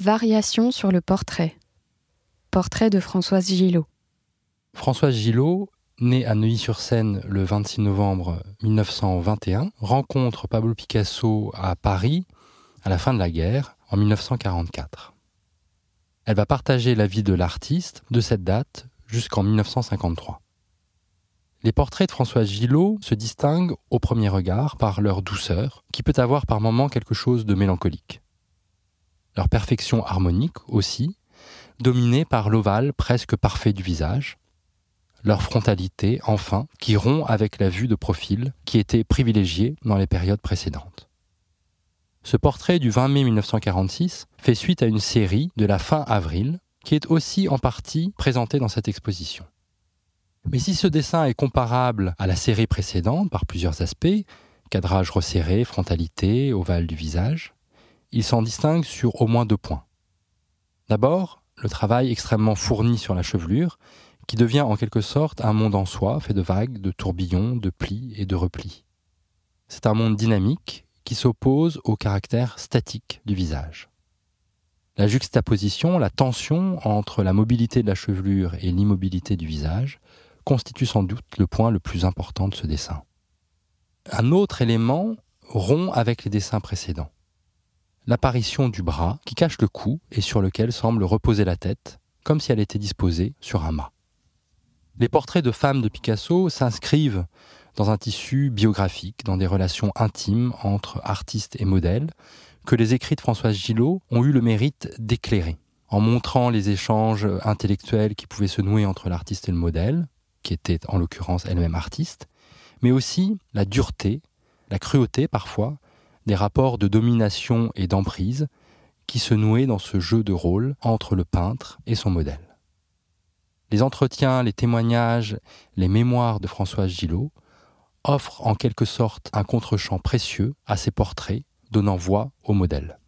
Variation sur le portrait. Portrait de Françoise Gillot. Françoise Gillot, née à Neuilly-sur-Seine le 26 novembre 1921, rencontre Pablo Picasso à Paris à la fin de la guerre en 1944. Elle va partager la vie de l'artiste de cette date jusqu'en 1953. Les portraits de Françoise Gillot se distinguent au premier regard par leur douceur, qui peut avoir par moments quelque chose de mélancolique leur perfection harmonique aussi, dominée par l'ovale presque parfait du visage, leur frontalité, enfin, qui rompt avec la vue de profil qui était privilégiée dans les périodes précédentes. Ce portrait du 20 mai 1946 fait suite à une série de la fin avril qui est aussi en partie présentée dans cette exposition. Mais si ce dessin est comparable à la série précédente par plusieurs aspects, cadrage resserré, frontalité, ovale du visage, il s'en distingue sur au moins deux points. D'abord, le travail extrêmement fourni sur la chevelure, qui devient en quelque sorte un monde en soi, fait de vagues, de tourbillons, de plis et de replis. C'est un monde dynamique qui s'oppose au caractère statique du visage. La juxtaposition, la tension entre la mobilité de la chevelure et l'immobilité du visage constitue sans doute le point le plus important de ce dessin. Un autre élément rompt avec les dessins précédents l'apparition du bras qui cache le cou et sur lequel semble reposer la tête, comme si elle était disposée sur un mât. Les portraits de femmes de Picasso s'inscrivent dans un tissu biographique, dans des relations intimes entre artistes et modèles, que les écrits de Françoise Gillot ont eu le mérite d'éclairer, en montrant les échanges intellectuels qui pouvaient se nouer entre l'artiste et le modèle, qui était en l'occurrence elle-même artiste, mais aussi la dureté, la cruauté parfois, des rapports de domination et d'emprise qui se nouaient dans ce jeu de rôle entre le peintre et son modèle. Les entretiens, les témoignages, les mémoires de Françoise Gillot offrent en quelque sorte un contre-champ précieux à ces portraits, donnant voix au modèle.